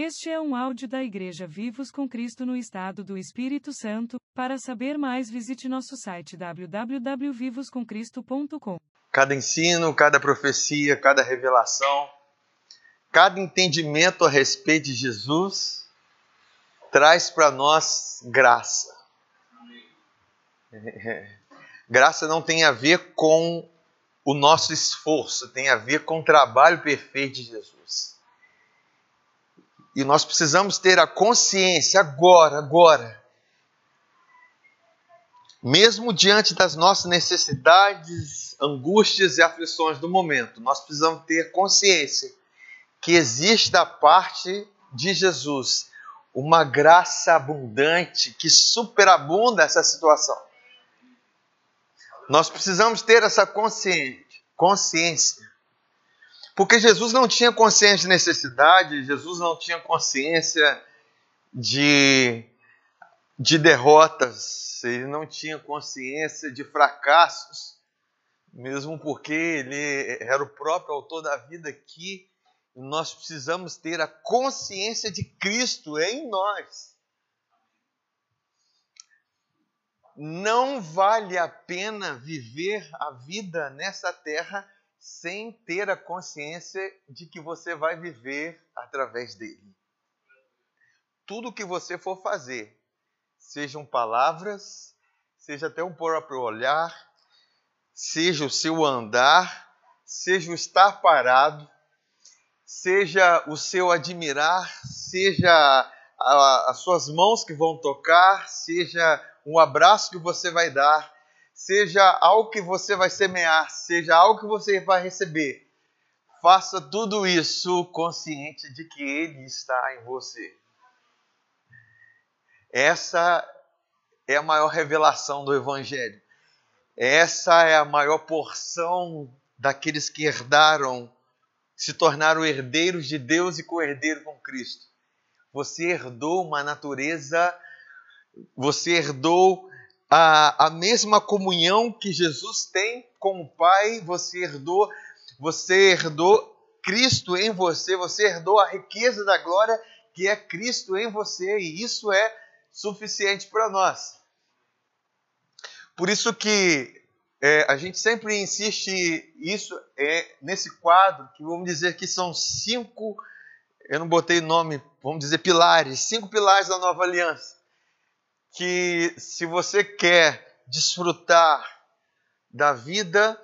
Este é um áudio da Igreja Vivos com Cristo no Estado do Espírito Santo. Para saber mais, visite nosso site www.vivoscomcristo.com. Cada ensino, cada profecia, cada revelação, cada entendimento a respeito de Jesus traz para nós graça. Graça não tem a ver com o nosso esforço, tem a ver com o trabalho perfeito de Jesus. E nós precisamos ter a consciência agora, agora, mesmo diante das nossas necessidades, angústias e aflições do momento, nós precisamos ter consciência que existe da parte de Jesus uma graça abundante que superabunda essa situação. Nós precisamos ter essa consciência, consciência porque Jesus não tinha consciência de necessidade, Jesus não tinha consciência de, de derrotas, ele não tinha consciência de fracassos, mesmo porque ele era o próprio autor da vida aqui. Nós precisamos ter a consciência de Cristo em nós. Não vale a pena viver a vida nessa terra sem ter a consciência de que você vai viver através dele. Tudo que você for fazer, sejam palavras, seja até o próprio olhar, seja o seu andar, seja o estar parado, seja o seu admirar, seja a, as suas mãos que vão tocar, seja um abraço que você vai dar, seja algo que você vai semear, seja algo que você vai receber, faça tudo isso consciente de que Ele está em você. Essa é a maior revelação do Evangelho. Essa é a maior porção daqueles que herdaram, se tornaram herdeiros de Deus e co-herdeiros com Cristo. Você herdou uma natureza, você herdou a, a mesma comunhão que Jesus tem com o Pai, você herdou, você herdou Cristo em você, você herdou a riqueza da glória que é Cristo em você, e isso é suficiente para nós. Por isso que é, a gente sempre insiste isso é nesse quadro que vamos dizer que são cinco, eu não botei nome, vamos dizer pilares, cinco pilares da nova aliança que se você quer desfrutar da vida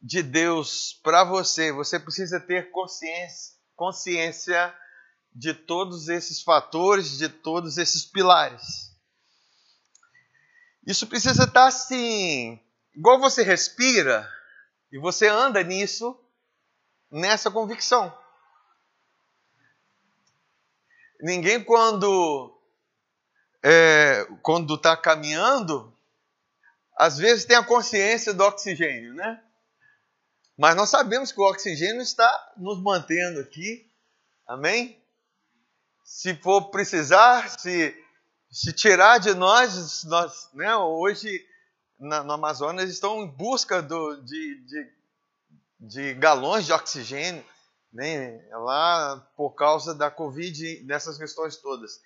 de Deus para você, você precisa ter consciência, consciência de todos esses fatores, de todos esses pilares. Isso precisa estar assim, igual você respira e você anda nisso, nessa convicção. Ninguém, quando é, quando está caminhando, às vezes tem a consciência do oxigênio, né? Mas nós sabemos que o oxigênio está nos mantendo aqui, amém? Se for precisar, se, se tirar de nós, nós né, hoje na, no Amazonas estão em busca do, de, de, de galões de oxigênio, né, lá por causa da Covid, dessas questões todas.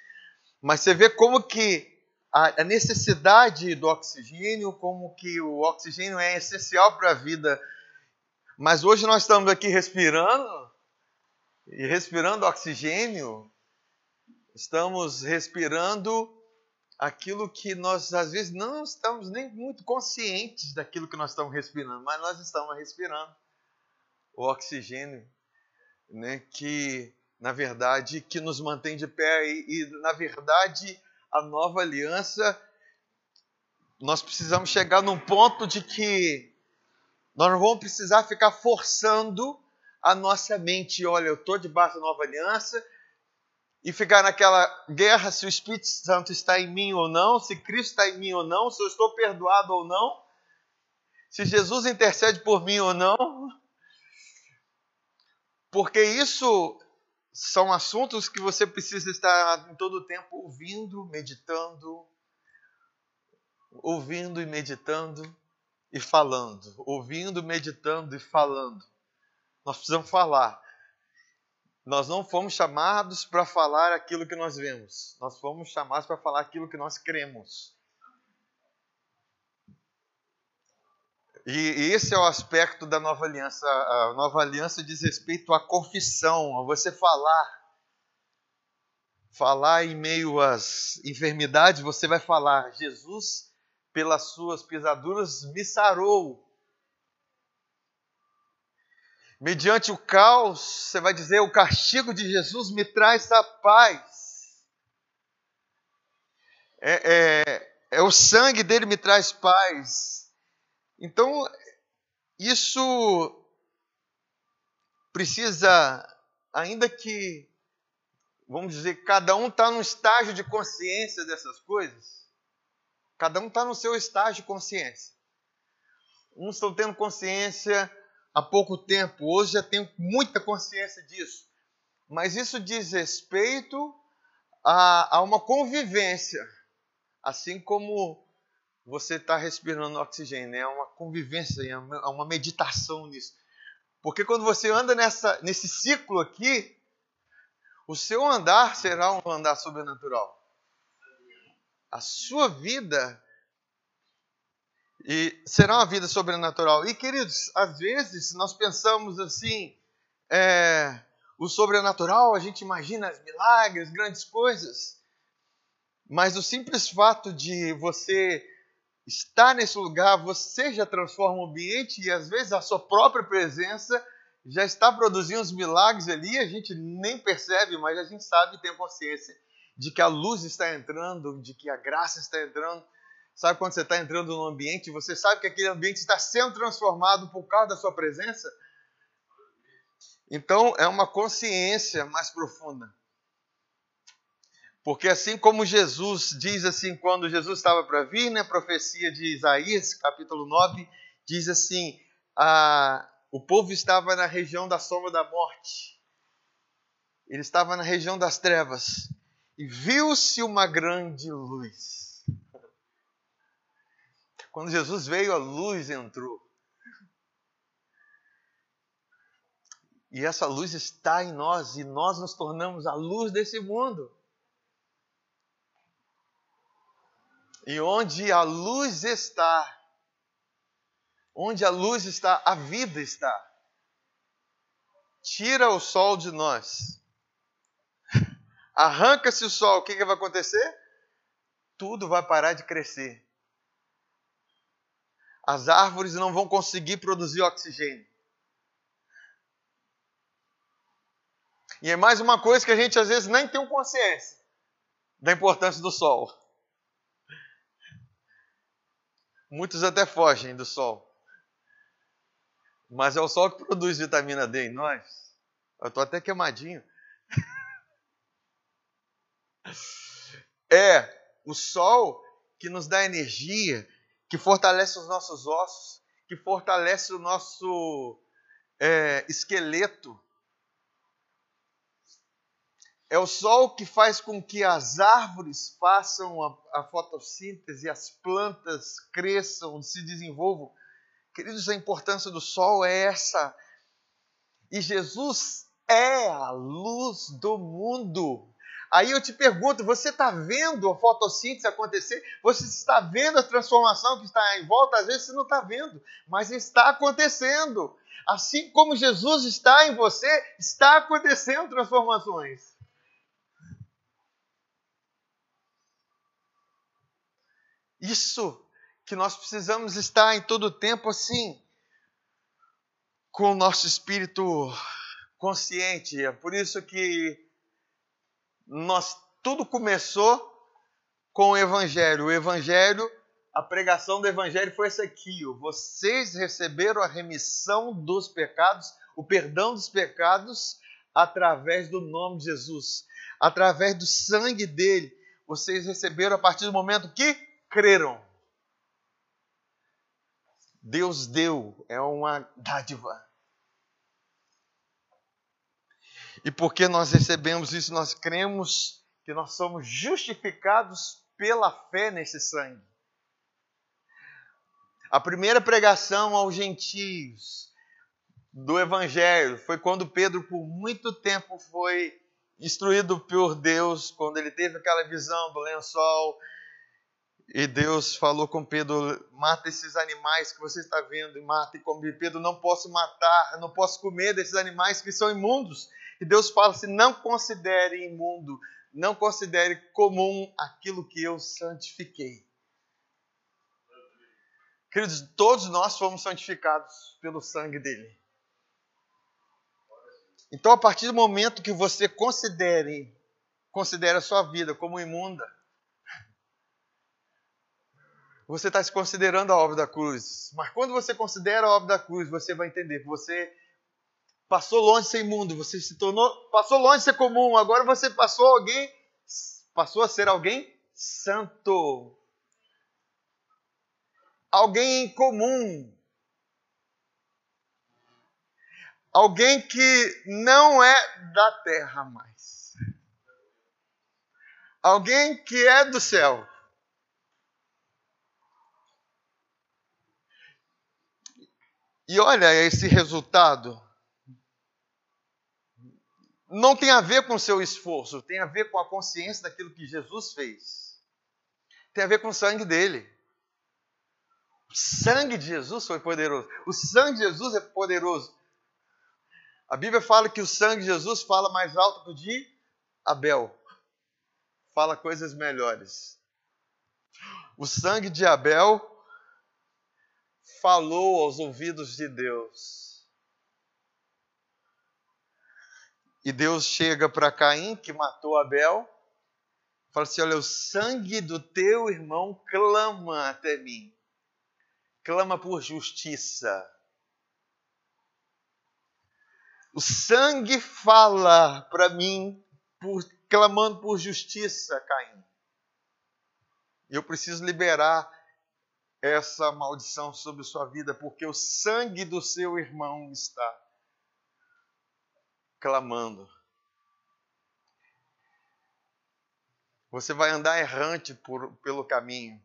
Mas você vê como que a necessidade do oxigênio, como que o oxigênio é essencial para a vida. Mas hoje nós estamos aqui respirando, e respirando oxigênio, estamos respirando aquilo que nós às vezes não estamos nem muito conscientes daquilo que nós estamos respirando, mas nós estamos respirando o oxigênio, né, que na verdade, que nos mantém de pé e, e, na verdade, a nova aliança, nós precisamos chegar num ponto de que nós não vamos precisar ficar forçando a nossa mente, olha, eu estou debaixo da nova aliança, e ficar naquela guerra se o Espírito Santo está em mim ou não, se Cristo está em mim ou não, se eu estou perdoado ou não, se Jesus intercede por mim ou não, porque isso são assuntos que você precisa estar em todo o tempo ouvindo, meditando, ouvindo e meditando e falando, ouvindo, meditando e falando. Nós precisamos falar. nós não fomos chamados para falar aquilo que nós vemos, nós fomos chamados para falar aquilo que nós cremos. E esse é o aspecto da nova aliança. A nova aliança diz respeito à confissão, a você falar. Falar em meio às enfermidades, você vai falar: Jesus, pelas suas pisaduras, me sarou. Mediante o caos, você vai dizer: o castigo de Jesus me traz a paz. É, é, é o sangue dele me traz paz. Então, isso precisa, ainda que, vamos dizer, cada um está num estágio de consciência dessas coisas, cada um está no seu estágio de consciência. Uns estão tendo consciência há pouco tempo, hoje já tenho muita consciência disso. Mas isso diz respeito a, a uma convivência, assim como você está respirando oxigênio, é uma convivência, é uma, é uma meditação nisso. Porque quando você anda nessa, nesse ciclo aqui, o seu andar será um andar sobrenatural. A sua vida e será uma vida sobrenatural. E, queridos, às vezes nós pensamos assim, é, o sobrenatural, a gente imagina milagres, grandes coisas, mas o simples fato de você estar nesse lugar, você já transforma o ambiente e às vezes a sua própria presença já está produzindo os milagres ali, a gente nem percebe, mas a gente sabe e tem consciência de que a luz está entrando, de que a graça está entrando. Sabe quando você está entrando num ambiente você sabe que aquele ambiente está sendo transformado por causa da sua presença? Então é uma consciência mais profunda. Porque assim como Jesus diz assim, quando Jesus estava para vir, né, profecia de Isaías, capítulo 9, diz assim: a, o povo estava na região da sombra da morte, ele estava na região das trevas, e viu-se uma grande luz. Quando Jesus veio, a luz entrou. E essa luz está em nós, e nós nos tornamos a luz desse mundo. E onde a luz está, onde a luz está, a vida está. Tira o sol de nós. Arranca-se o sol, o que, que vai acontecer? Tudo vai parar de crescer. As árvores não vão conseguir produzir oxigênio. E é mais uma coisa que a gente às vezes nem tem consciência da importância do sol. Muitos até fogem do sol. Mas é o sol que produz vitamina D em nós. Eu estou até queimadinho. É o sol que nos dá energia, que fortalece os nossos ossos, que fortalece o nosso é, esqueleto. É o sol que faz com que as árvores façam a, a fotossíntese, as plantas cresçam, se desenvolvam. Queridos, a importância do sol é essa. E Jesus é a luz do mundo. Aí eu te pergunto: você está vendo a fotossíntese acontecer? Você está vendo a transformação que está em volta? Às vezes você não está vendo, mas está acontecendo. Assim como Jesus está em você, está acontecendo transformações. Isso que nós precisamos estar em todo o tempo assim, com o nosso espírito consciente. É por isso que nós tudo começou com o evangelho. O evangelho, a pregação do evangelho foi essa aqui: vocês receberam a remissão dos pecados, o perdão dos pecados através do nome de Jesus, através do sangue dele. Vocês receberam a partir do momento que creram. Deus deu, é uma dádiva. E porque nós recebemos isso, nós cremos que nós somos justificados pela fé nesse sangue. A primeira pregação aos gentios do Evangelho. Foi quando Pedro, por muito tempo, foi instruído por Deus, quando ele teve aquela visão do lençol. E Deus falou com Pedro: mata esses animais que você está vendo, e mata e come. Pedro, não posso matar, não posso comer desses animais que são imundos. E Deus fala assim: não considere imundo, não considere comum aquilo que eu santifiquei. Queridos, todos nós fomos santificados pelo sangue dele. Então, a partir do momento que você considere, considere a sua vida como imunda, você está se considerando a obra da cruz. Mas quando você considera a obra da cruz, você vai entender que você passou longe de ser imundo, você se tornou, passou longe de ser comum, agora você passou alguém, passou a ser alguém santo. Alguém comum. Alguém que não é da terra mais. Alguém que é do céu. E olha esse resultado. Não tem a ver com o seu esforço, tem a ver com a consciência daquilo que Jesus fez. Tem a ver com o sangue dele. O sangue de Jesus foi poderoso. O sangue de Jesus é poderoso. A Bíblia fala que o sangue de Jesus fala mais alto que o de Abel. Fala coisas melhores. O sangue de Abel falou aos ouvidos de Deus. E Deus chega para Caim, que matou Abel, fala assim: Olha, o sangue do teu irmão clama até mim, clama por justiça. O sangue fala para mim, por, clamando por justiça, Caim. Eu preciso liberar essa maldição sobre sua vida, porque o sangue do seu irmão está clamando. Você vai andar errante por, pelo caminho.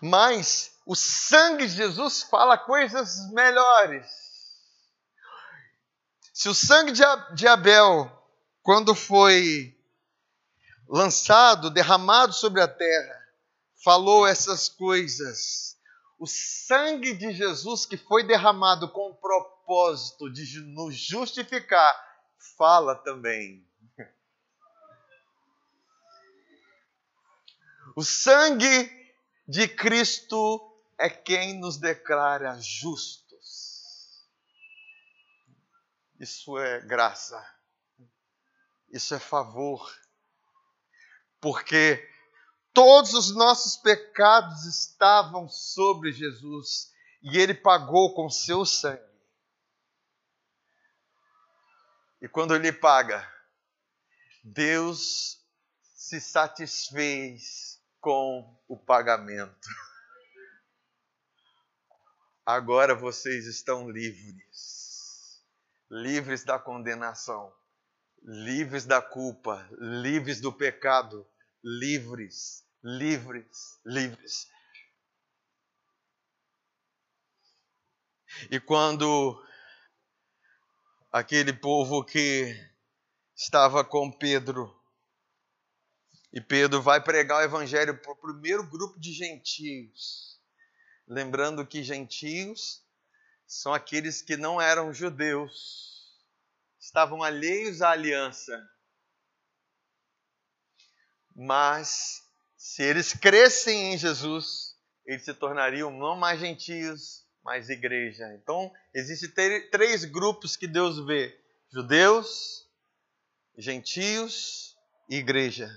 Mas o sangue de Jesus fala coisas melhores. Se o sangue de Abel, quando foi lançado, derramado sobre a terra, falou essas coisas. O sangue de Jesus que foi derramado com o propósito de nos justificar, fala também. O sangue de Cristo é quem nos declara justos. Isso é graça. Isso é favor. Porque Todos os nossos pecados estavam sobre Jesus e ele pagou com seu sangue. E quando ele paga, Deus se satisfez com o pagamento. Agora vocês estão livres, livres da condenação, livres da culpa, livres do pecado livres, livres, livres. E quando aquele povo que estava com Pedro, e Pedro vai pregar o evangelho para o primeiro grupo de gentios, lembrando que gentios são aqueles que não eram judeus, estavam alheios à aliança mas se eles crescem em Jesus, eles se tornariam não mais gentios, mas igreja. Então, existem três grupos que Deus vê: judeus, gentios e igreja.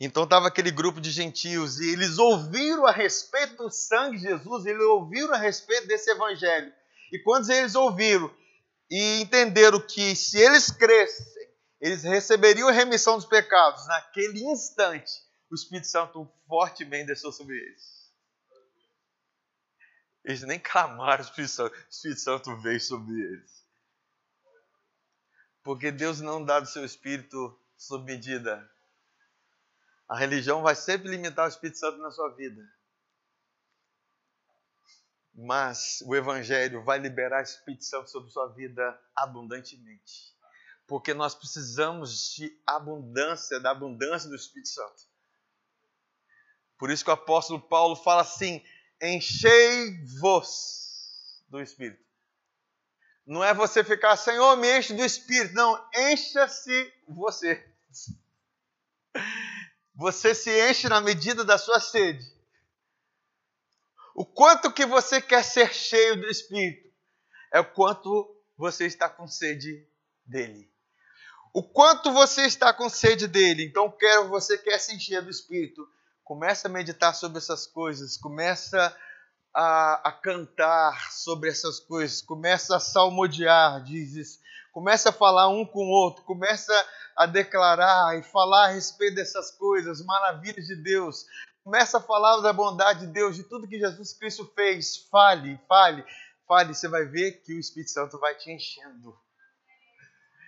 Então estava aquele grupo de gentios e eles ouviram a respeito do sangue de Jesus, eles ouviram a respeito desse evangelho. E quando eles ouviram e entenderam que se eles crescem, eles receberiam a remissão dos pecados. Naquele instante, o Espírito Santo fortemente desceu sobre eles. Eles nem clamaram, o Espírito Santo, o Espírito Santo veio sobre eles. Porque Deus não dá do seu Espírito sob medida. A religião vai sempre limitar o Espírito Santo na sua vida. Mas o Evangelho vai liberar a Espírito Santo sobre sua vida abundantemente. Porque nós precisamos de abundância, da abundância do Espírito Santo. Por isso que o apóstolo Paulo fala assim: enchei-vos do Espírito. Não é você ficar, Senhor, me enche do Espírito. Não, encha-se você. Você se enche na medida da sua sede. O quanto que você quer ser cheio do Espírito é o quanto você está com sede dele. O quanto você está com sede dele. Então, quero você quer se encher do Espírito. Começa a meditar sobre essas coisas. Começa a, a cantar sobre essas coisas. Começa a salmodiar, dizes. Começa a falar um com o outro. Começa a declarar e falar a respeito dessas coisas, maravilhas de Deus. Começa a falar da bondade de Deus, de tudo que Jesus Cristo fez. Fale, fale, fale. Você vai ver que o Espírito Santo vai te enchendo.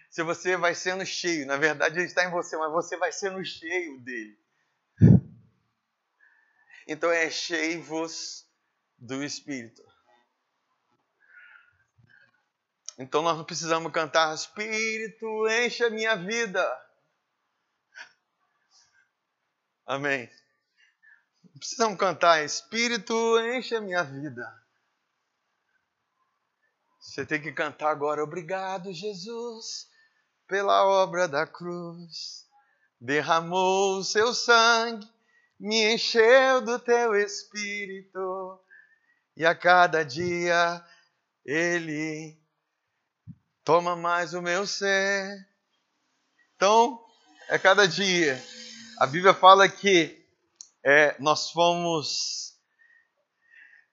Se você vai sendo cheio, na verdade ele está em você, mas você vai sendo cheio dele. Então é cheio-vos do Espírito. Então nós não precisamos cantar Espírito, enche a minha vida. Amém. Não precisamos cantar Espírito, enche a minha vida. Você tem que cantar agora, obrigado, Jesus, pela obra da cruz. Derramou o seu sangue, me encheu do teu espírito, e a cada dia ele toma mais o meu ser. Então, é cada dia. A Bíblia fala que é, nós fomos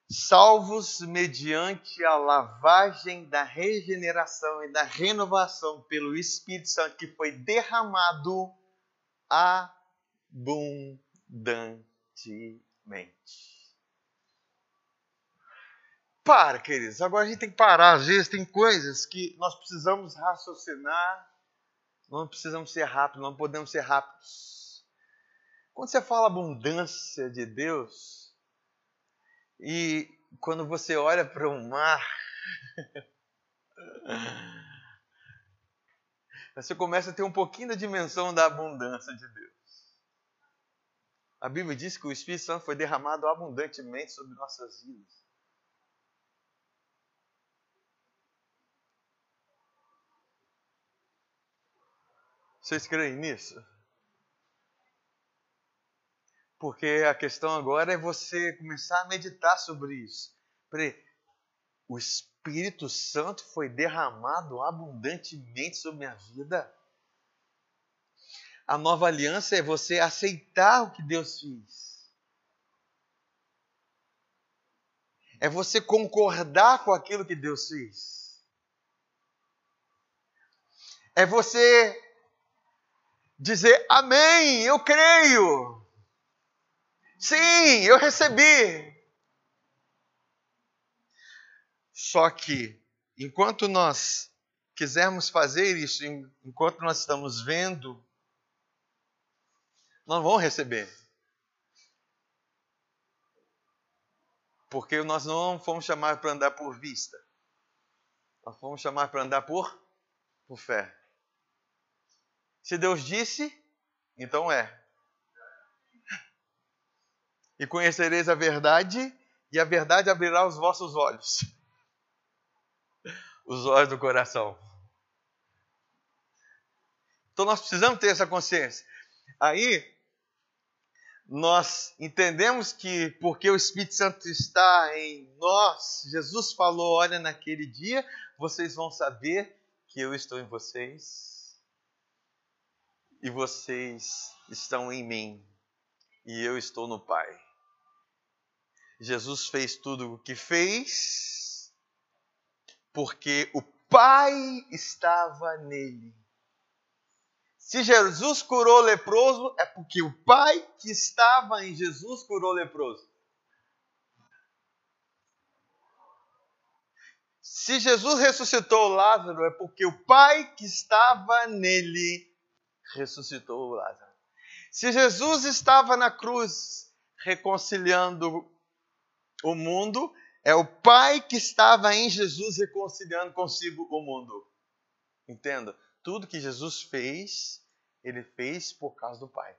salvos mediante a lavagem da regeneração e da renovação pelo Espírito Santo que foi derramado abundantemente. Para, queridos. Agora a gente tem que parar. Às vezes tem coisas que nós precisamos raciocinar. Não precisamos ser rápidos, não podemos ser rápidos. Quando você fala abundância de Deus, e quando você olha para o mar, você começa a ter um pouquinho da dimensão da abundância de Deus. A Bíblia diz que o Espírito Santo foi derramado abundantemente sobre nossas vidas. Vocês creem nisso? Porque a questão agora é você começar a meditar sobre isso. O Espírito Santo foi derramado abundantemente sobre minha vida. A nova aliança é você aceitar o que Deus fez. É você concordar com aquilo que Deus fez. É você dizer amém, eu creio. Sim, eu recebi. Só que, enquanto nós quisermos fazer isso, enquanto nós estamos vendo, não vamos receber. Porque nós não fomos chamados para andar por vista. Nós fomos chamados para andar por, por fé. Se Deus disse, então é. E conhecereis a verdade, e a verdade abrirá os vossos olhos os olhos do coração. Então nós precisamos ter essa consciência. Aí nós entendemos que porque o Espírito Santo está em nós, Jesus falou: olha, naquele dia vocês vão saber que eu estou em vocês e vocês estão em mim e eu estou no Pai. Jesus fez tudo o que fez porque o Pai estava nele. Se Jesus curou leproso, é porque o Pai que estava em Jesus curou leproso. Se Jesus ressuscitou Lázaro, é porque o Pai que estava nele ressuscitou Lázaro. Se Jesus estava na cruz reconciliando o mundo, É o Pai que estava em Jesus reconciliando consigo o mundo. Entenda, tudo que Jesus fez, ele fez por causa do Pai.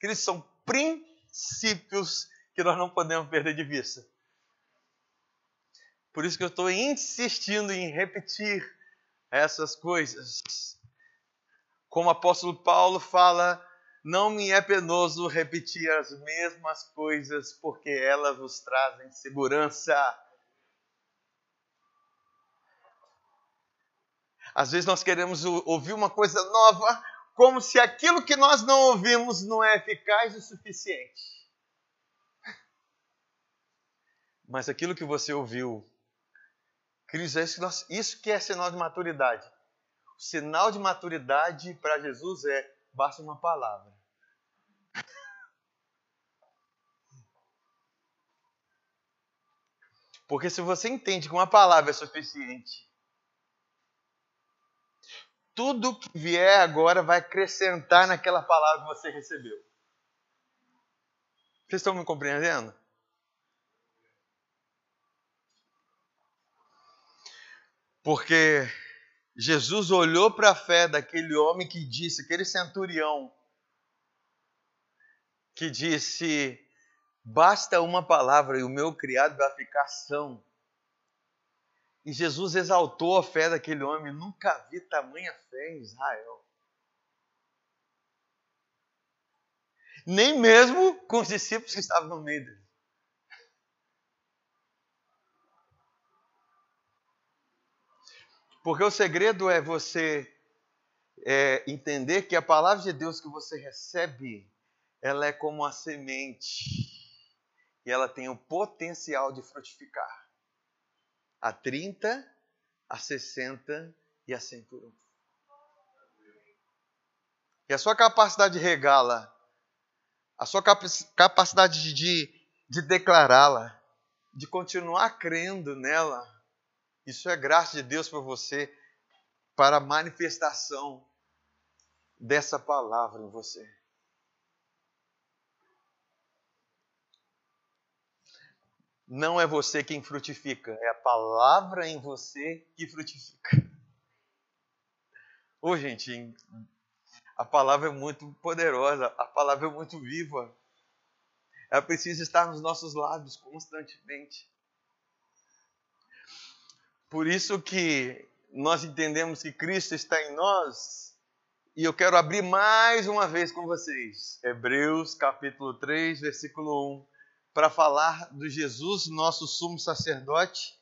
Eles são princípios que nós não podemos perder de vista. Por isso que eu estou insistindo em repetir essas coisas. Como o apóstolo Paulo fala, não me é penoso repetir as mesmas coisas, porque elas vos trazem segurança. Às vezes nós queremos ouvir uma coisa nova, como se aquilo que nós não ouvimos não é eficaz o suficiente. Mas aquilo que você ouviu, Cristo, é isso que, nós, isso que é sinal de maturidade. O sinal de maturidade para Jesus é basta uma palavra. Porque se você entende que uma palavra é suficiente, tudo que vier agora vai acrescentar naquela palavra que você recebeu. Vocês estão me compreendendo? Porque Jesus olhou para a fé daquele homem que disse, aquele centurião, que disse: Basta uma palavra e o meu criado vai ficar são. E Jesus exaltou a fé daquele homem. Nunca vi tamanha fé em Israel. Nem mesmo com os discípulos que estavam no meio dele. Porque o segredo é você é, entender que a palavra de Deus que você recebe, ela é como a semente. E ela tem o potencial de frutificar a 30, a 60 e a 100 por um. E a sua capacidade de regá-la, a sua capacidade de, de declará-la, de continuar crendo nela, isso é graça de Deus para você, para a manifestação dessa palavra em você. não é você quem frutifica, é a palavra em você que frutifica. Ô, gente, a palavra é muito poderosa, a palavra é muito viva. Ela precisa estar nos nossos lábios constantemente. Por isso que nós entendemos que Cristo está em nós. E eu quero abrir mais uma vez com vocês. Hebreus capítulo 3, versículo 1 para falar do Jesus, nosso sumo sacerdote.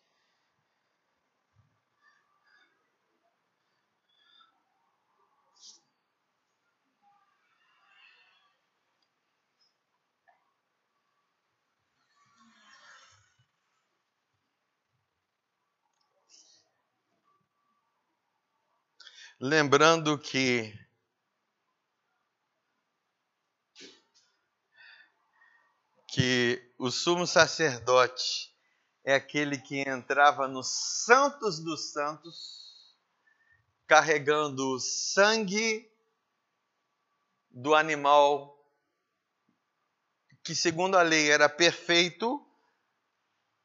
Lembrando que que o sumo sacerdote é aquele que entrava nos santos dos santos, carregando o sangue do animal que, segundo a lei, era perfeito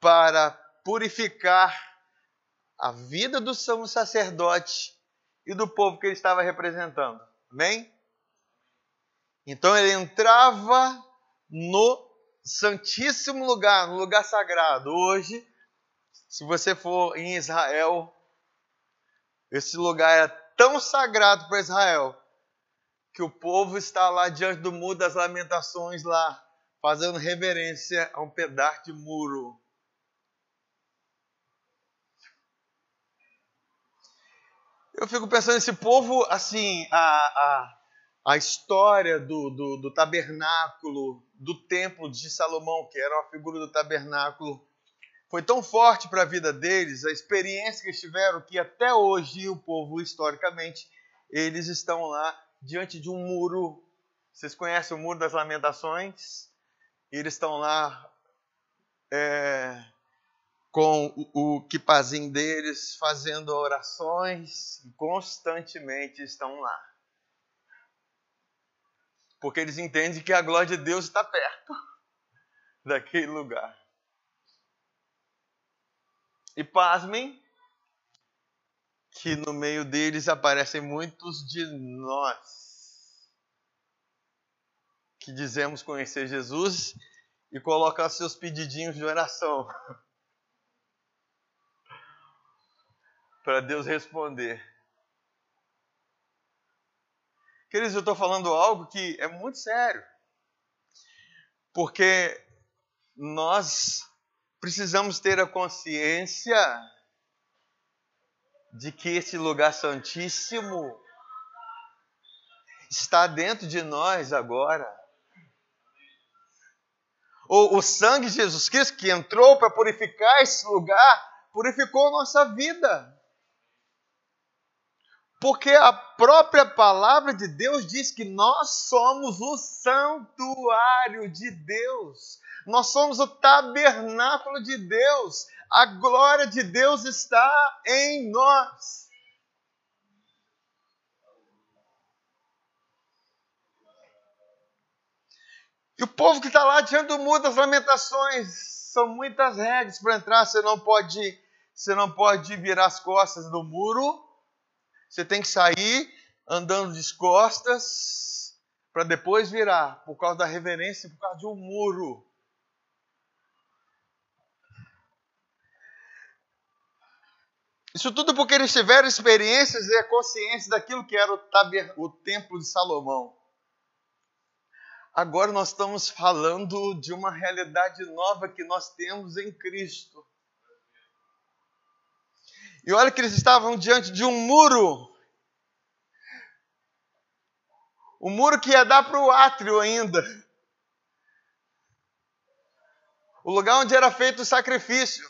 para purificar a vida do sumo sacerdote e do povo que ele estava representando. Amém? Então ele entrava no santíssimo lugar, no lugar sagrado. Hoje, se você for em Israel, esse lugar é tão sagrado para Israel que o povo está lá diante do muro das lamentações lá, fazendo reverência a um pedaço de muro. Eu fico pensando esse povo assim, a, a a história do, do, do, tabernáculo, do templo de Salomão, que era uma figura do tabernáculo, foi tão forte para a vida deles, a experiência que eles tiveram, que até hoje o povo, historicamente, eles estão lá diante de um muro. Vocês conhecem o Muro das Lamentações? E eles estão lá é, com o, o kipazinho deles, fazendo orações, constantemente estão lá porque eles entendem que a glória de Deus está perto daquele lugar. E pasmem, que no meio deles aparecem muitos de nós que dizemos conhecer Jesus e colocar seus pedidinhos de oração para Deus responder. Queridos, eu estou falando algo que é muito sério, porque nós precisamos ter a consciência de que esse lugar santíssimo está dentro de nós agora. O, o sangue de Jesus Cristo que entrou para purificar esse lugar, purificou nossa vida. Porque a própria palavra de Deus diz que nós somos o santuário de Deus. Nós somos o tabernáculo de Deus. A glória de Deus está em nós. E o povo que está lá diante do muro das lamentações, são muitas regras para entrar. Você não pode, você não pode virar as costas do muro você tem que sair andando de costas para depois virar, por causa da reverência, por causa de um muro. Isso tudo porque eles tiveram experiências e a consciência daquilo que era o, taber, o templo de Salomão. Agora nós estamos falando de uma realidade nova que nós temos em Cristo. E olha que eles estavam diante de um muro. O muro que ia dar para o átrio ainda. O lugar onde era feito o sacrifício.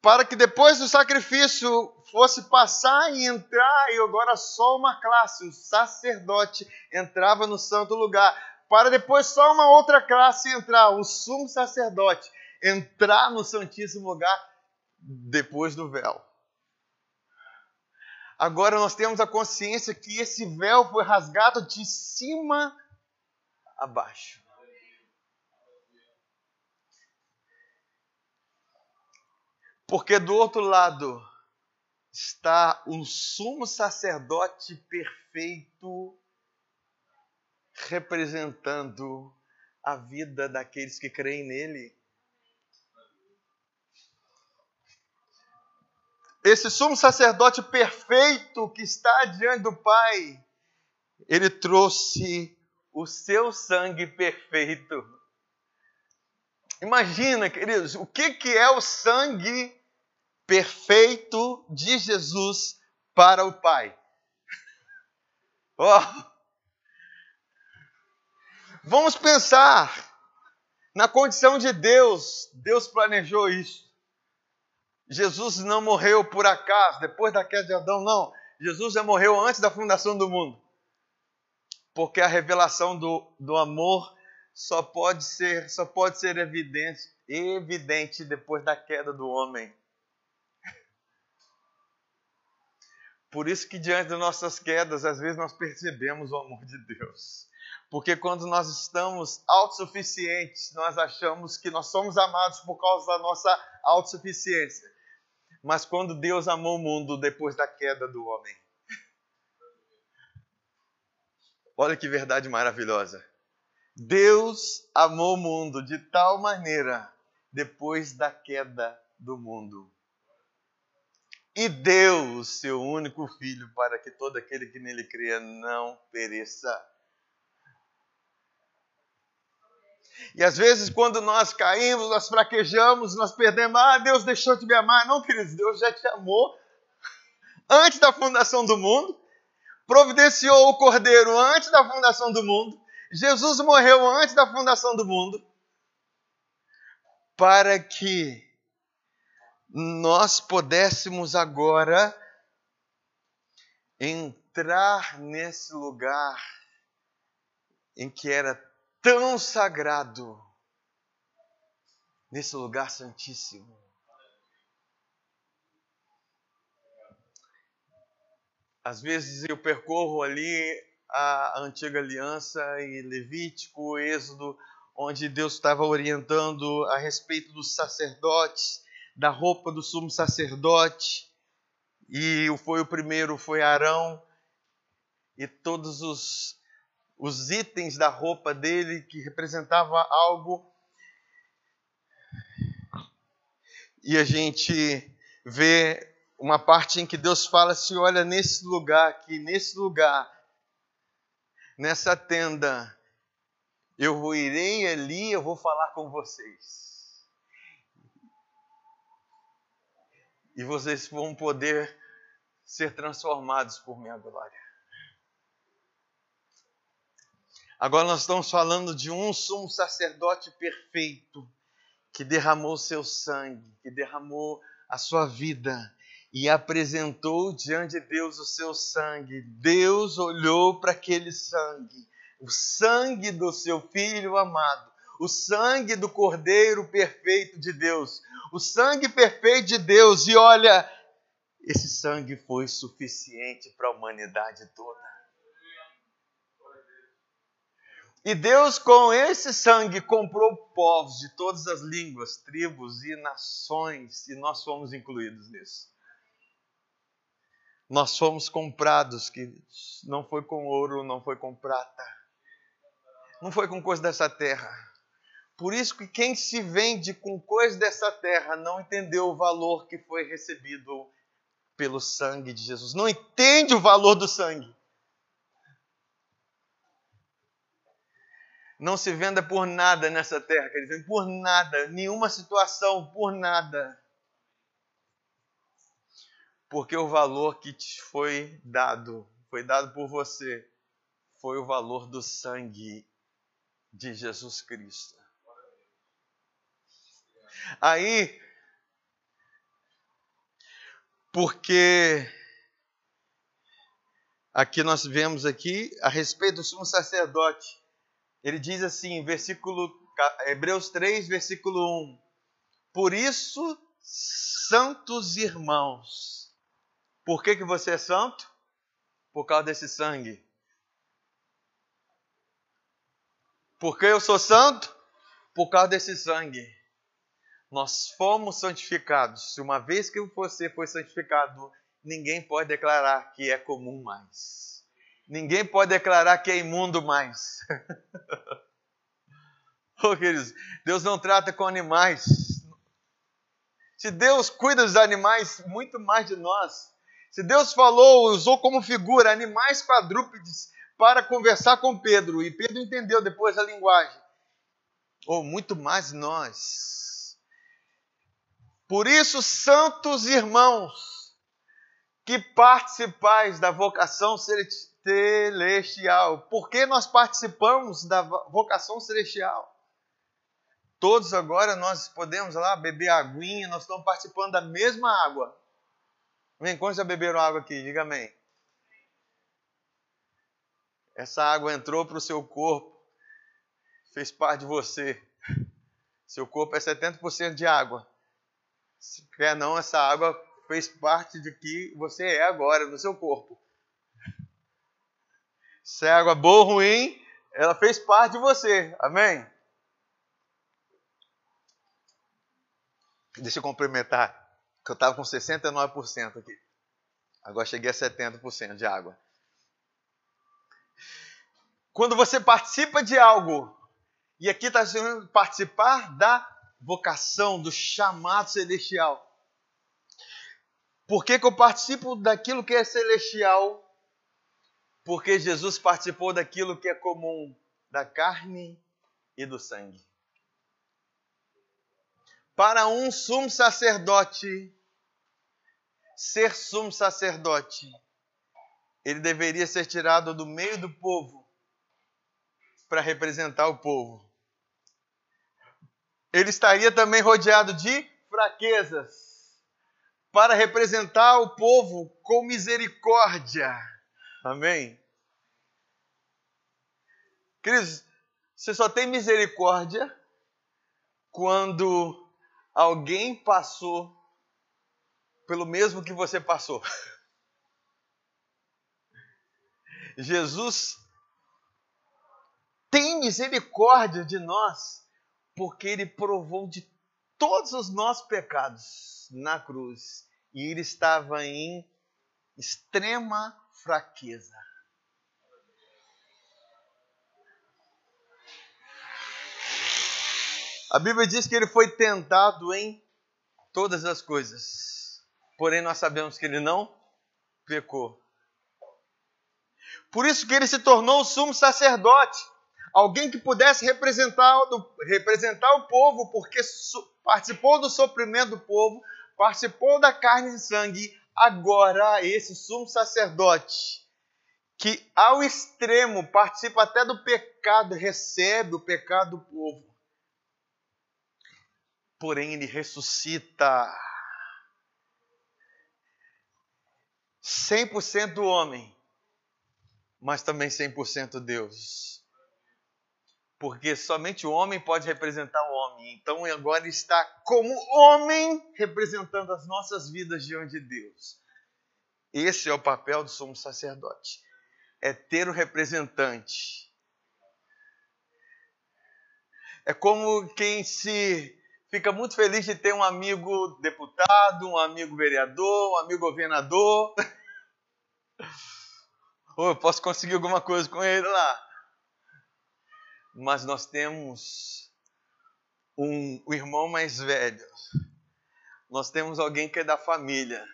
Para que depois do sacrifício fosse passar e entrar, e agora só uma classe, o sacerdote, entrava no santo lugar. Para depois só uma outra classe entrar, o sumo sacerdote, entrar no santíssimo lugar depois do véu. Agora nós temos a consciência que esse véu foi rasgado de cima a baixo. Porque do outro lado está o sumo sacerdote perfeito representando a vida daqueles que creem nele. Esse sumo sacerdote perfeito que está diante do Pai, ele trouxe o seu sangue perfeito. Imagina, queridos, o que, que é o sangue perfeito de Jesus para o Pai? Oh. Vamos pensar na condição de Deus. Deus planejou isso. Jesus não morreu por acaso, depois da queda de Adão, não. Jesus já morreu antes da fundação do mundo. Porque a revelação do, do amor só pode ser, só pode ser evidente, evidente depois da queda do homem. Por isso que diante das nossas quedas, às vezes nós percebemos o amor de Deus. Porque quando nós estamos autossuficientes, nós achamos que nós somos amados por causa da nossa autossuficiência. Mas quando Deus amou o mundo depois da queda do homem. Olha que verdade maravilhosa. Deus amou o mundo de tal maneira depois da queda do mundo. E deu o seu único filho para que todo aquele que nele cria não pereça, E às vezes, quando nós caímos, nós fraquejamos, nós perdemos. Ah, Deus deixou de me amar. Não, queridos, Deus já te amou antes da fundação do mundo. Providenciou o cordeiro antes da fundação do mundo. Jesus morreu antes da fundação do mundo. Para que nós pudéssemos agora entrar nesse lugar em que era tão sagrado nesse lugar santíssimo. Às vezes eu percorro ali a antiga aliança e Levítico, Êxodo, onde Deus estava orientando a respeito dos sacerdotes, da roupa do sumo sacerdote, e foi o primeiro foi Arão, e todos os, os itens da roupa dele que representava algo. E a gente vê uma parte em que Deus fala assim: olha, nesse lugar aqui, nesse lugar, nessa tenda, eu irei ali, eu vou falar com vocês. E vocês vão poder ser transformados por minha glória. Agora nós estamos falando de um sumo sacerdote perfeito que derramou seu sangue, que derramou a sua vida e apresentou diante de Deus o seu sangue. Deus olhou para aquele sangue, o sangue do seu filho amado, o sangue do Cordeiro perfeito de Deus, o sangue perfeito de Deus, e olha, esse sangue foi suficiente para a humanidade toda. E Deus, com esse sangue, comprou povos de todas as línguas, tribos e nações, e nós fomos incluídos nisso. Nós fomos comprados, que não foi com ouro, não foi com prata, não foi com coisa dessa terra. Por isso que quem se vende com coisa dessa terra não entendeu o valor que foi recebido pelo sangue de Jesus. Não entende o valor do sangue. Não se venda por nada nessa terra, quer dizer, por nada, nenhuma situação, por nada. Porque o valor que te foi dado, foi dado por você, foi o valor do sangue de Jesus Cristo. Aí, porque aqui nós vemos aqui a respeito do sumo sacerdote ele diz assim, versículo Hebreus 3, versículo 1. Por isso, santos irmãos. Por que, que você é santo? Por causa desse sangue. Por que eu sou santo? Por causa desse sangue. Nós fomos santificados. Se uma vez que você foi santificado, ninguém pode declarar que é comum mais. Ninguém pode declarar que é imundo mais. oh, queridos, Deus não trata com animais. Se Deus cuida dos animais, muito mais de nós. Se Deus falou, usou como figura animais quadrúpedes para conversar com Pedro, e Pedro entendeu depois a linguagem, ou oh, muito mais nós. Por isso, santos irmãos, que participais da vocação celestial. Porque nós participamos da vocação celestial. Todos agora nós podemos lá beber aguinha, nós estamos participando da mesma água. Vem, quantos já beberam água aqui? Diga amém. Essa água entrou para o seu corpo, fez parte de você. Seu corpo é 70% de água. Se quer não, essa água fez parte de que você é agora, no seu corpo. Se é água boa ou ruim, ela fez parte de você. Amém? Deixa eu complementar, que eu estava com 69% aqui. Agora cheguei a 70% de água. Quando você participa de algo, e aqui está sendo participar da vocação, do chamado celestial. Por que, que eu participo daquilo que é celestial porque Jesus participou daquilo que é comum, da carne e do sangue. Para um sumo sacerdote, ser sumo sacerdote, ele deveria ser tirado do meio do povo para representar o povo. Ele estaria também rodeado de fraquezas para representar o povo com misericórdia Amém? Queridos, você só tem misericórdia quando alguém passou pelo mesmo que você passou. Jesus tem misericórdia de nós porque ele provou de todos os nossos pecados na cruz e ele estava em extrema fraqueza. A Bíblia diz que ele foi tentado em todas as coisas, porém nós sabemos que ele não pecou. Por isso que ele se tornou o sumo sacerdote, alguém que pudesse representar, representar o povo, porque participou do sofrimento do povo, participou da carne e sangue, agora esse sumo sacerdote, que ao extremo participa até do pecado, recebe o pecado do povo. Porém, ele ressuscita. 100% homem, mas também 100% Deus porque somente o homem pode representar o homem. Então agora está como homem representando as nossas vidas diante de Deus. Esse é o papel do sumo sacerdote. É ter o representante. É como quem se fica muito feliz de ter um amigo deputado, um amigo vereador, um amigo governador. Ou eu posso conseguir alguma coisa com ele lá mas nós temos um, um irmão mais velho, nós temos alguém que é da família,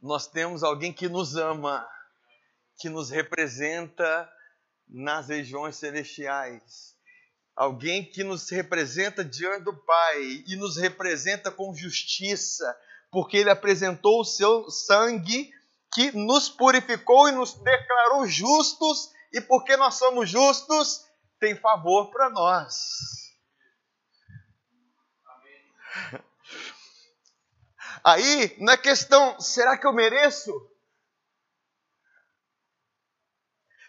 nós temos alguém que nos ama, que nos representa nas regiões celestiais. Alguém que nos representa diante do Pai e nos representa com justiça, porque Ele apresentou o seu sangue que nos purificou e nos declarou justos, e porque nós somos justos, tem favor para nós. Aí, na questão, será que eu mereço?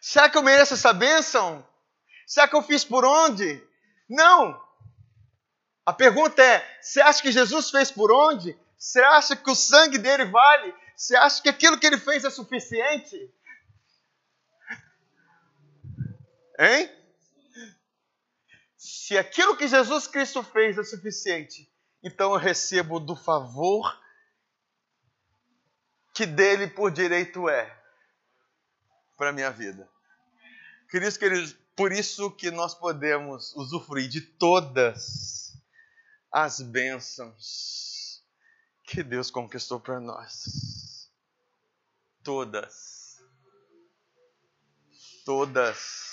Será que eu mereço essa bênção? Será que eu fiz por onde? Não. A pergunta é: você acha que Jesus fez por onde? Você acha que o sangue dele vale? Você acha que aquilo que ele fez é suficiente? Hein? Se aquilo que Jesus Cristo fez é suficiente, então eu recebo do favor que dele por direito é para minha vida. Queridos, queridos, por isso que nós podemos usufruir de todas as bênçãos que Deus conquistou para nós. Todas. Todas.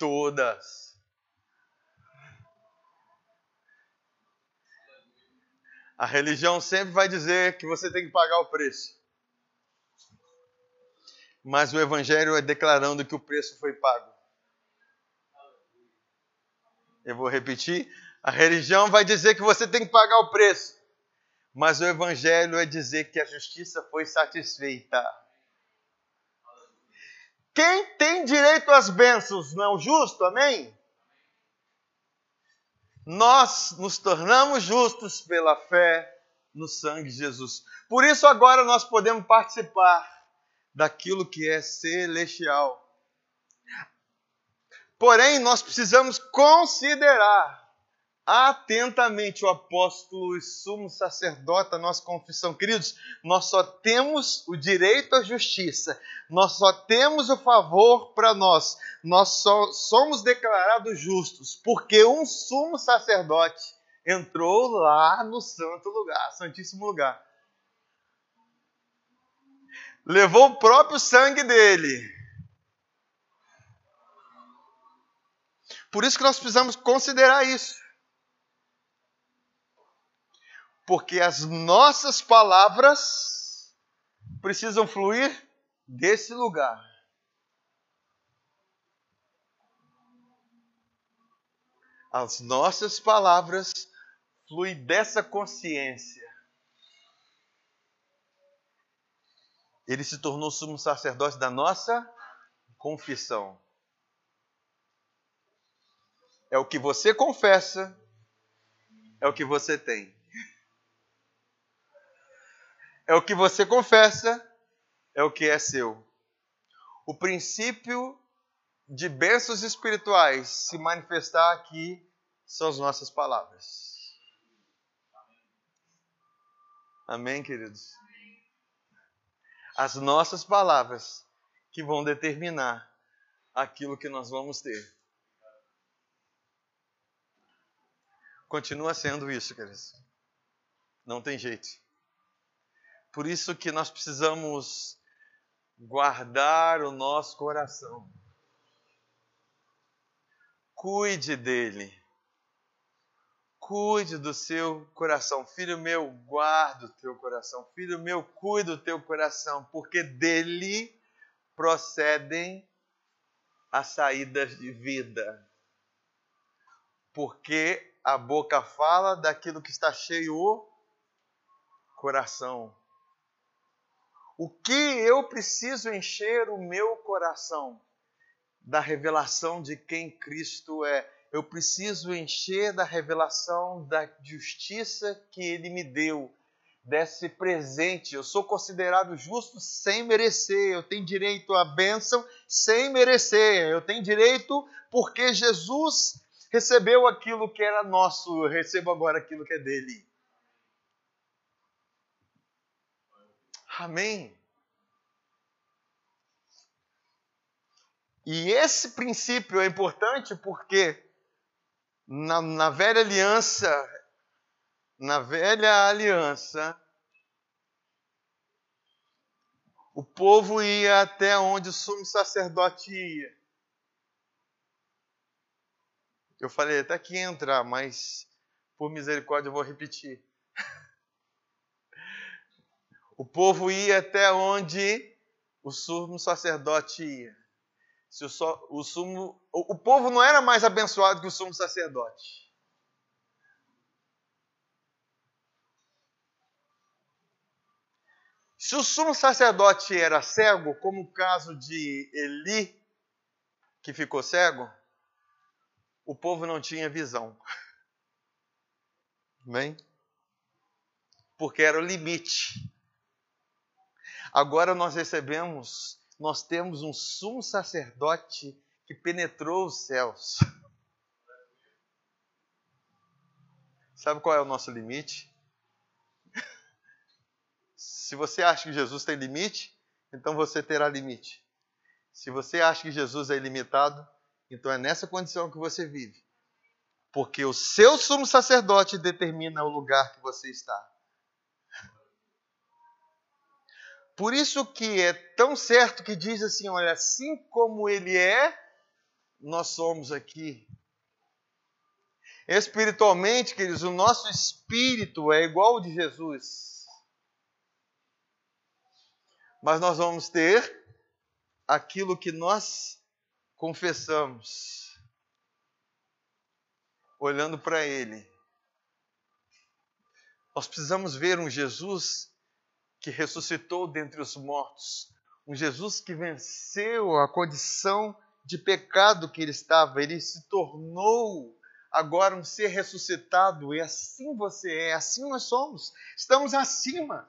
Todas. A religião sempre vai dizer que você tem que pagar o preço. Mas o Evangelho é declarando que o preço foi pago. Eu vou repetir. A religião vai dizer que você tem que pagar o preço. Mas o Evangelho é dizer que a justiça foi satisfeita. Quem tem direito às bênçãos não justo? Amém? nós nos tornamos justos pela fé no sangue de Jesus. Por isso, agora nós podemos participar daquilo que é celestial. Porém, nós precisamos considerar atentamente o apóstolo e sumo sacerdote da nossa confissão. Queridos, nós só temos o direito à justiça, nós só temos o favor para nós, nós só somos declarados justos porque um sumo sacerdote entrou lá no santo lugar, santíssimo lugar. Levou o próprio sangue dele. Por isso que nós precisamos considerar isso. Porque as nossas palavras precisam fluir desse lugar. As nossas palavras fluem dessa consciência. Ele se tornou sumo sacerdote da nossa confissão. É o que você confessa, é o que você tem. É o que você confessa, é o que é seu. O princípio de bênçãos espirituais se manifestar aqui são as nossas palavras. Amém, queridos? As nossas palavras que vão determinar aquilo que nós vamos ter. Continua sendo isso, queridos. Não tem jeito. Por isso que nós precisamos guardar o nosso coração. Cuide dele. Cuide do seu coração. Filho meu, guarda o teu coração. Filho meu, cuide do teu coração, porque dele procedem as saídas de vida. Porque a boca fala daquilo que está cheio o coração. O que eu preciso encher o meu coração? Da revelação de quem Cristo é. Eu preciso encher da revelação da justiça que Ele me deu, desse presente. Eu sou considerado justo sem merecer. Eu tenho direito à bênção sem merecer. Eu tenho direito porque Jesus recebeu aquilo que era nosso. Eu recebo agora aquilo que é dele. Amém. E esse princípio é importante porque na, na velha aliança, na velha aliança, o povo ia até onde o sumo sacerdote ia. Eu falei até que entrar, mas por misericórdia eu vou repetir. O povo ia até onde o sumo sacerdote ia. Se o, so, o, sumo, o, o povo não era mais abençoado que o sumo sacerdote. Se o sumo sacerdote era cego, como o caso de Eli, que ficou cego, o povo não tinha visão. Bem? Porque era o limite. Agora nós recebemos, nós temos um sumo sacerdote que penetrou os céus. Sabe qual é o nosso limite? Se você acha que Jesus tem limite, então você terá limite. Se você acha que Jesus é ilimitado, então é nessa condição que você vive. Porque o seu sumo sacerdote determina o lugar que você está. Por isso que é tão certo que diz assim, olha, assim como ele é, nós somos aqui. Espiritualmente, queridos, o nosso espírito é igual ao de Jesus. Mas nós vamos ter aquilo que nós confessamos, olhando para Ele. Nós precisamos ver um Jesus que ressuscitou dentre os mortos, um Jesus que venceu a condição de pecado que ele estava, ele se tornou agora um ser ressuscitado, e assim você é, assim nós somos. Estamos acima,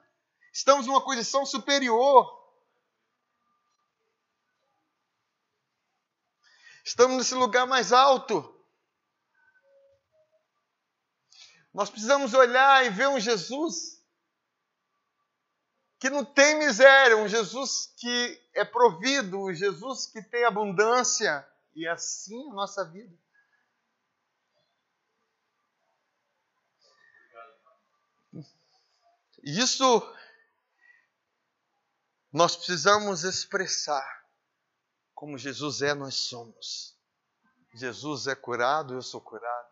estamos numa condição superior. Estamos nesse lugar mais alto. Nós precisamos olhar e ver um Jesus que não tem miséria, um Jesus que é provido, um Jesus que tem abundância, e assim a nossa vida. Isso nós precisamos expressar como Jesus é, nós somos. Jesus é curado, eu sou curado.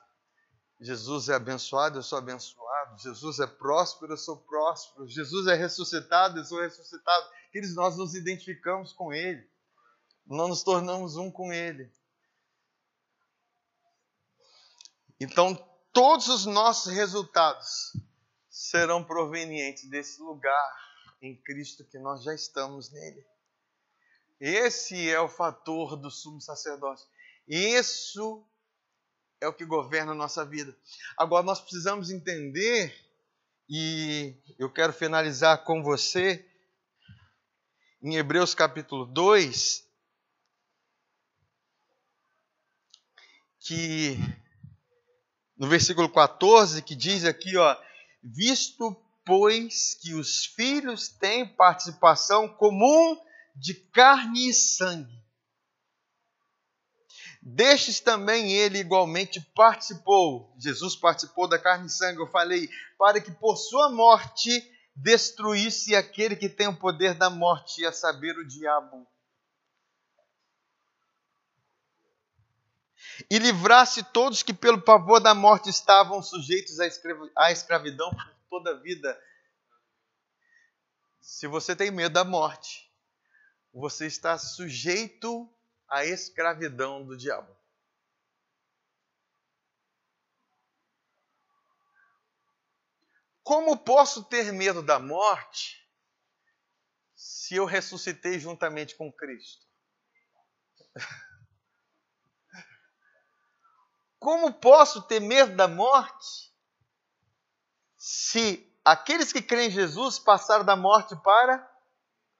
Jesus é abençoado, eu sou abençoado. Jesus é próspero, eu sou próspero. Jesus é ressuscitado, eu sou ressuscitado. Queridos, nós nos identificamos com Ele. Nós nos tornamos um com Ele. Então, todos os nossos resultados serão provenientes desse lugar em Cristo que nós já estamos nele. Esse é o fator do sumo sacerdote. Isso é o que governa a nossa vida. Agora nós precisamos entender, e eu quero finalizar com você, em Hebreus capítulo 2, que no versículo 14, que diz aqui, ó, visto pois que os filhos têm participação comum de carne e sangue. Destes também ele igualmente participou. Jesus participou da carne e sangue, eu falei, para que por sua morte destruísse aquele que tem o poder da morte, a saber, o diabo. E livrasse todos que, pelo pavor da morte, estavam sujeitos à escravidão por toda a vida. Se você tem medo da morte, você está sujeito à escravidão do diabo. Como posso ter medo da morte se eu ressuscitei juntamente com Cristo? Como posso ter medo da morte se aqueles que creem em Jesus passaram da morte para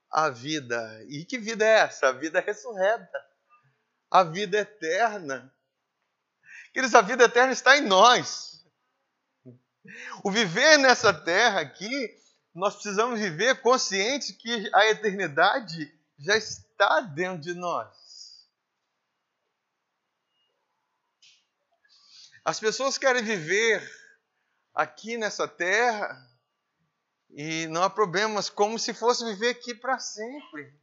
a vida? E que vida é essa? A vida ressurreta, a vida eterna. Queridos, a vida eterna está em nós. O viver nessa terra aqui, nós precisamos viver conscientes que a eternidade já está dentro de nós. As pessoas querem viver aqui nessa terra e não há problemas, como se fosse viver aqui para sempre.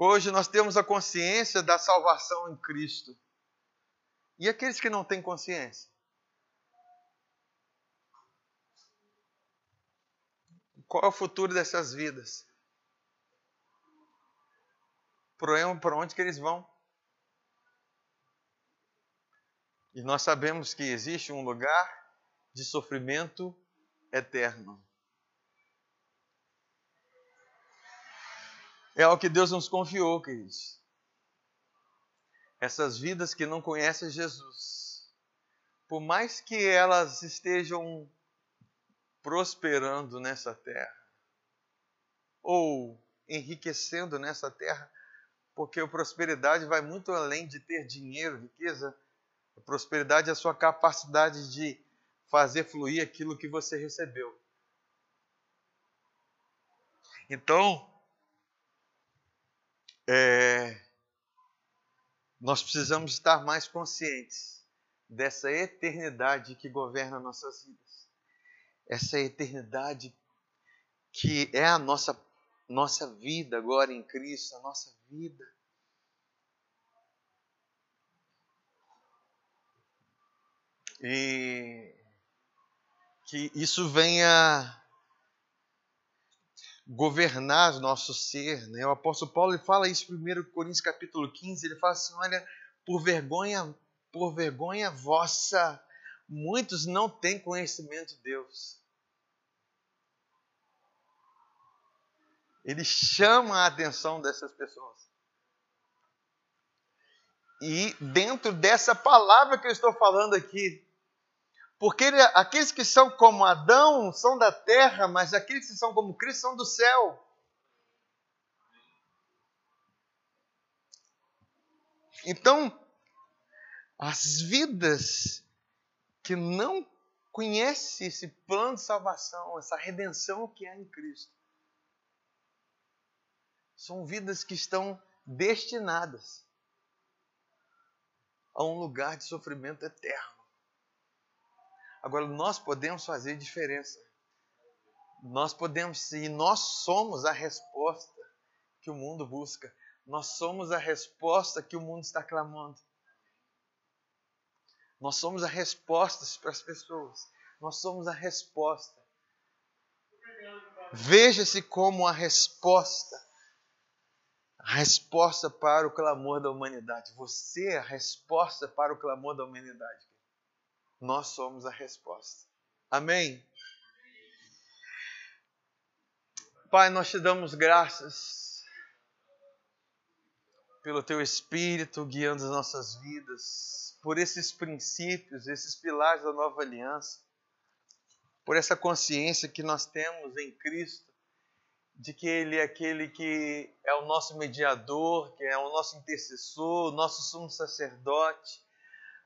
Hoje nós temos a consciência da salvação em Cristo. E aqueles que não têm consciência? Qual é o futuro dessas vidas? Para onde que eles vão? E nós sabemos que existe um lugar de sofrimento eterno. É o que Deus nos confiou, queridos essas vidas que não conhecem Jesus, por mais que elas estejam prosperando nessa terra, ou enriquecendo nessa terra, porque a prosperidade vai muito além de ter dinheiro, riqueza. A prosperidade é a sua capacidade de fazer fluir aquilo que você recebeu. Então, é, nós precisamos estar mais conscientes dessa eternidade que governa nossas vidas. Essa eternidade que é a nossa nossa vida agora em Cristo, a nossa vida. E que isso venha governar nosso ser. Né? O apóstolo Paulo ele fala isso em 1 Coríntios capítulo 15, ele fala assim, olha, por vergonha, por vergonha vossa, muitos não têm conhecimento de Deus. Ele chama a atenção dessas pessoas. E dentro dessa palavra que eu estou falando aqui, porque ele, aqueles que são como Adão são da terra, mas aqueles que são como Cristo são do céu. Então, as vidas que não conhecem esse plano de salvação, essa redenção que há em Cristo, são vidas que estão destinadas a um lugar de sofrimento eterno. Agora, nós podemos fazer diferença. Nós podemos, e nós somos a resposta que o mundo busca. Nós somos a resposta que o mundo está clamando. Nós somos a resposta para as pessoas. Nós somos a resposta. Veja-se como a resposta. A resposta para o clamor da humanidade. Você é a resposta para o clamor da humanidade. Nós somos a resposta. Amém? Pai, nós te damos graças pelo teu Espírito guiando as nossas vidas, por esses princípios, esses pilares da nova aliança, por essa consciência que nós temos em Cristo de que Ele é aquele que é o nosso mediador, que é o nosso intercessor, o nosso sumo sacerdote,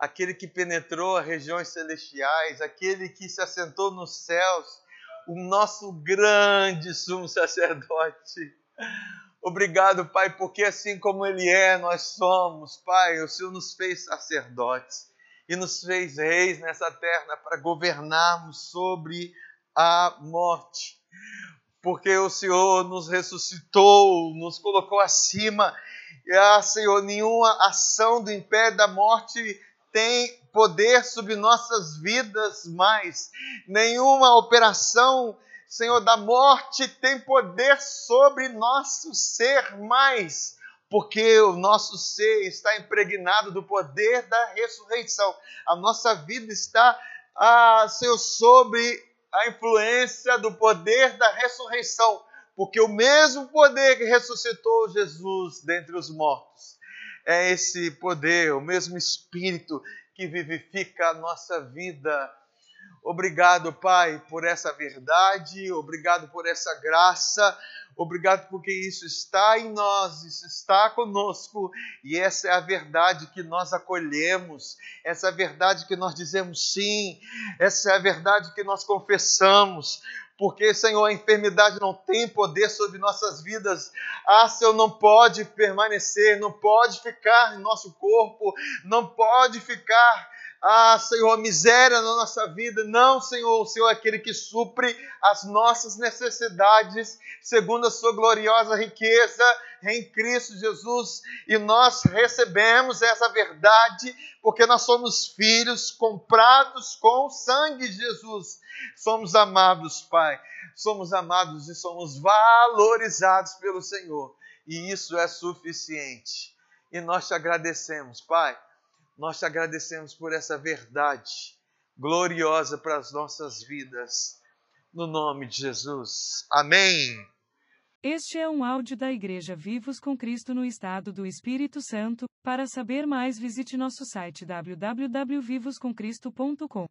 aquele que penetrou as regiões celestiais, aquele que se assentou nos céus, o nosso grande sumo sacerdote. Obrigado, Pai, porque assim como Ele é, nós somos, Pai. O Senhor nos fez sacerdotes e nos fez reis nessa terra para governarmos sobre a morte porque o Senhor nos ressuscitou, nos colocou acima. E, ah, Senhor, nenhuma ação do império da morte tem poder sobre nossas vidas mais. Nenhuma operação, Senhor, da morte tem poder sobre nosso ser mais. Porque o nosso ser está impregnado do poder da ressurreição. A nossa vida está, ah, Senhor, sobre a influência do poder da ressurreição, porque o mesmo poder que ressuscitou Jesus dentre os mortos é esse poder, o mesmo Espírito que vivifica a nossa vida. Obrigado, Pai, por essa verdade, obrigado por essa graça, Obrigado porque isso está em nós, isso está conosco e essa é a verdade que nós acolhemos, essa é a verdade que nós dizemos sim, essa é a verdade que nós confessamos. Porque, Senhor, a enfermidade não tem poder sobre nossas vidas. Ah, Senhor, não pode permanecer, não pode ficar em nosso corpo, não pode ficar ah, Senhor, miséria na nossa vida. Não, Senhor, o Senhor é aquele que supre as nossas necessidades segundo a sua gloriosa riqueza em Cristo Jesus. E nós recebemos essa verdade porque nós somos filhos comprados com o sangue de Jesus. Somos amados, Pai. Somos amados e somos valorizados pelo Senhor. E isso é suficiente. E nós te agradecemos, Pai nós te agradecemos por essa verdade gloriosa para as nossas vidas. No nome de Jesus. Amém. Este é um áudio da Igreja Vivos com Cristo no Estado do Espírito Santo. Para saber mais, visite nosso site www.vivoscomcristo.com.